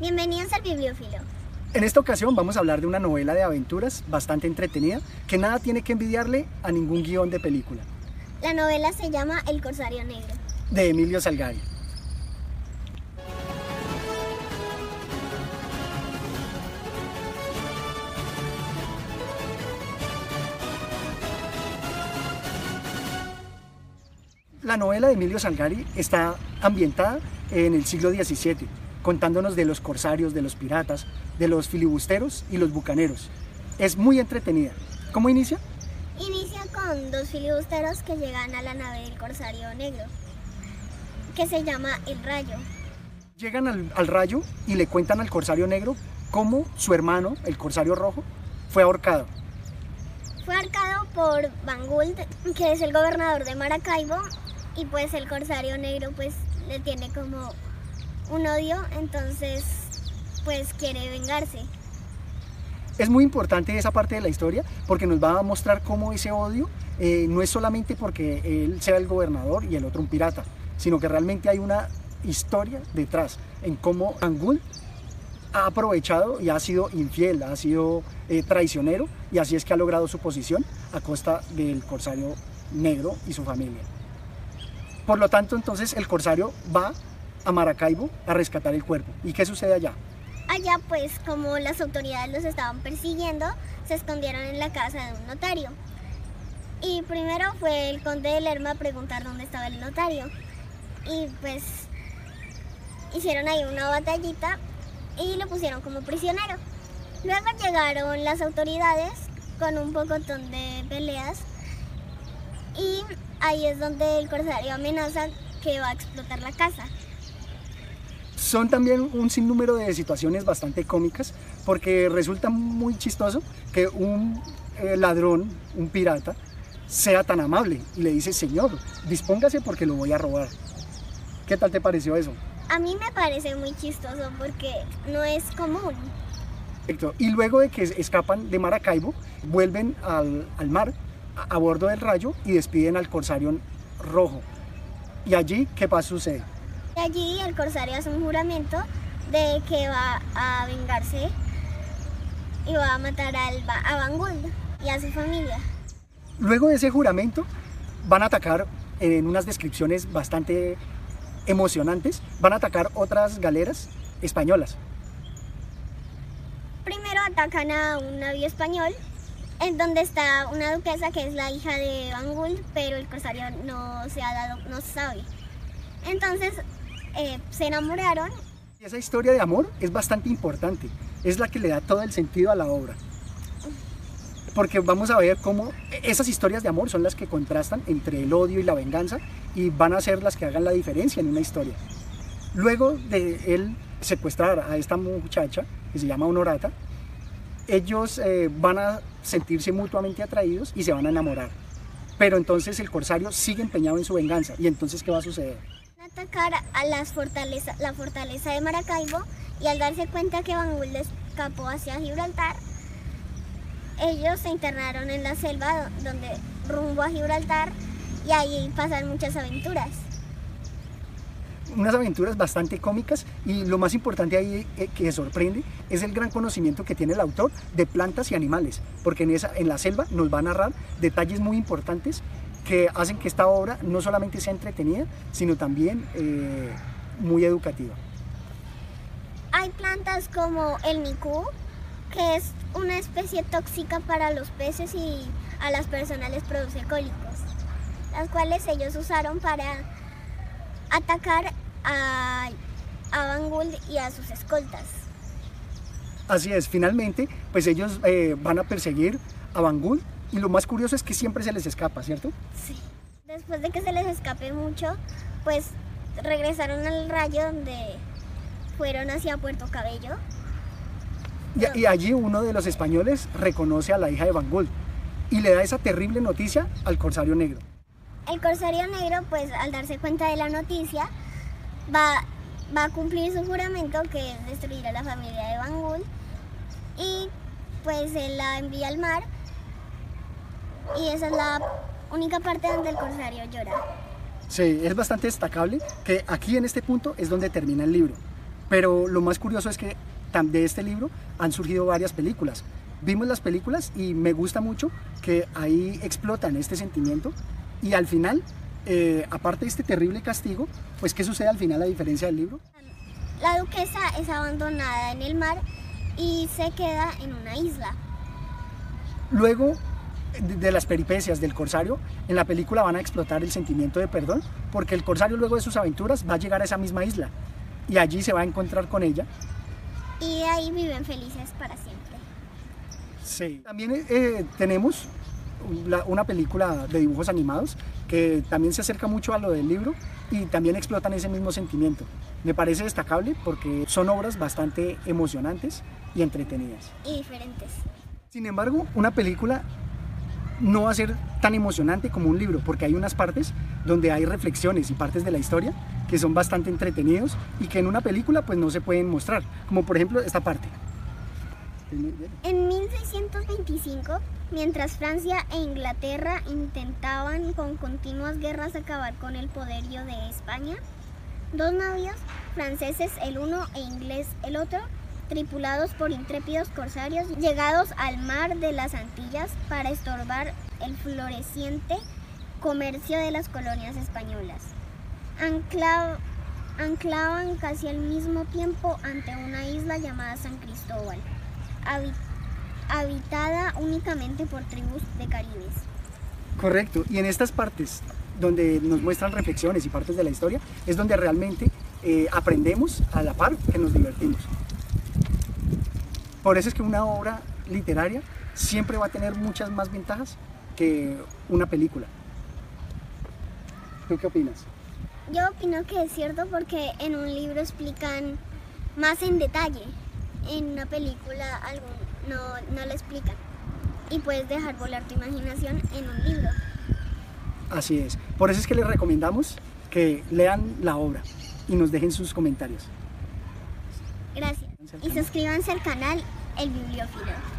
Bienvenidos al Bibliófilo. En esta ocasión vamos a hablar de una novela de aventuras bastante entretenida que nada tiene que envidiarle a ningún guion de película, La novela se llama El Corsario Negro. de Emilio Salgari. La novela de Emilio Salgari está ambientada en el siglo XVII, contándonos de los corsarios, de los piratas, de los filibusteros y los bucaneros. Es muy entretenida. ¿Cómo inicia? Inicia con dos filibusteros que llegan a la nave del Corsario Negro, que se llama El Rayo. Llegan al, al rayo y le cuentan al corsario negro cómo su hermano, el corsario rojo, fue ahorcado. Fue arcado por Van Guld, que es el gobernador de Maracaibo, y pues el Corsario Negro pues le tiene como un odio, entonces pues quiere vengarse. Es muy importante esa parte de la historia porque nos va a mostrar cómo ese odio eh, no es solamente porque él sea el gobernador y el otro un pirata, sino que realmente hay una historia detrás en cómo Angul ha aprovechado y ha sido infiel, ha sido eh, traicionero y así es que ha logrado su posición a costa del corsario negro y su familia. Por lo tanto, entonces el corsario va a Maracaibo a rescatar el cuerpo. ¿Y qué sucede allá? Allá pues como las autoridades los estaban persiguiendo, se escondieron en la casa de un notario. Y primero fue el conde de Lerma a preguntar dónde estaba el notario. Y pues hicieron ahí una batallita y lo pusieron como prisionero. Luego llegaron las autoridades con un pocotón de peleas y ahí es donde el corsario amenaza que va a explotar la casa. Son también un sinnúmero de situaciones bastante cómicas porque resulta muy chistoso que un eh, ladrón, un pirata, sea tan amable y le dice, señor, dispóngase porque lo voy a robar. ¿Qué tal te pareció eso? A mí me parece muy chistoso porque no es común. Perfecto. Y luego de que escapan de Maracaibo, vuelven al, al mar a, a bordo del rayo y despiden al corsario rojo. Y allí, ¿qué pasa sucede? Allí el corsario hace un juramento de que va a vengarse y va a matar al, a Van Guld y a su familia. Luego de ese juramento, van a atacar en unas descripciones bastante emocionantes, van a atacar otras galeras españolas. Primero atacan a un navío español en donde está una duquesa que es la hija de Van Guld, pero el corsario no se ha dado, no sabe. Entonces eh, se enamoraron esa historia de amor es bastante importante, es la que le da todo el sentido a la obra. Porque vamos a ver cómo esas historias de amor son las que contrastan entre el odio y la venganza y van a ser las que hagan la diferencia en una historia. Luego de él secuestrar a esta muchacha, que se llama Honorata, ellos eh, van a sentirse mutuamente atraídos y se van a enamorar. Pero entonces el corsario sigue empeñado en su venganza. ¿Y entonces qué va a suceder? Atacar a las fortaleza, la fortaleza de Maracaibo y al darse cuenta que Van Guld escapó hacia Gibraltar, ellos se internaron en la selva do- donde rumbo a Gibraltar y ahí pasan muchas aventuras. unas aventuras bastante cómicas y lo más importante ahí eh, que sorprende es el gran conocimiento que tiene el autor de plantas y animales, porque en, esa, en la selva nos va a narrar detalles muy importantes que hacen que esta obra no solamente sea entretenida, sino también eh, muy educativa. Hay plantas como el micú, que es una especie tóxica para los peces y a las personas les produce cólicos, las cuales ellos usaron para atacar a, a Van y a sus escoltas. Así es, finalmente, pues ellos eh, van a perseguir a Bangul y lo más curioso es que siempre se les escapa, ¿cierto? Sí. Después de que se les escape mucho, pues regresaron al rayo donde fueron hacia Puerto Cabello. Y, y allí uno de los españoles reconoce a la hija de Bangul y le da esa terrible noticia al corsario negro. El corsario negro, pues al darse cuenta de la noticia, va, va a cumplir su juramento que es destruir a la familia de Van Gogh y pues él la envía al mar y esa es la única parte donde el corsario llora. Sí, es bastante destacable que aquí en este punto es donde termina el libro. Pero lo más curioso es que de este libro han surgido varias películas. Vimos las películas y me gusta mucho que ahí explotan este sentimiento y al final, eh, aparte de este terrible castigo, pues ¿qué sucede al final a diferencia del libro? La duquesa es abandonada en el mar y se queda en una isla. Luego de, las peripecias del corsario, en la película van a explotar el sentimiento de perdón, porque el corsario luego de sus aventuras va a llegar a esa misma isla y allí se va a encontrar con ella. Y de ahí viven felices para siempre. Sí. También eh, tenemos una película de dibujos animados que también se acerca mucho a lo del libro y también explotan ese mismo sentimiento. Me parece destacable porque son obras bastante emocionantes y entretenidas. Y diferentes. Sin embargo, una película no va a ser tan emocionante como un libro, porque hay unas partes donde hay reflexiones y partes de la historia que son bastante entretenidos y que en una película pues no se pueden mostrar, como por ejemplo esta parte. En 1625, mientras Francia e Inglaterra intentaban con continuas guerras acabar con el poderío de España, dos navíos, franceses el uno e inglés el otro, tripulados por intrépidos corsarios, llegados al mar de las Antillas para estorbar el floreciente comercio de las colonias españolas. Ancla- anclaban casi al mismo tiempo ante una isla llamada San Cristóbal, habi- habitada únicamente por tribus de caribes. Correcto, y en estas partes donde nos muestran reflexiones y partes de la historia es donde realmente eh, aprendemos a la par que nos divertimos. Por eso es que una obra literaria siempre va a tener muchas más ventajas que una película. ¿Tú qué opinas? Yo opino que es cierto porque en un libro explican más en detalle, en una película algo no, no lo explican. Y puedes dejar volar tu imaginación en un libro. Así es. Por eso es que les recomendamos que lean la obra y nos dejen sus comentarios. Gracias. Y suscríbanse al canal El Bibliófilo.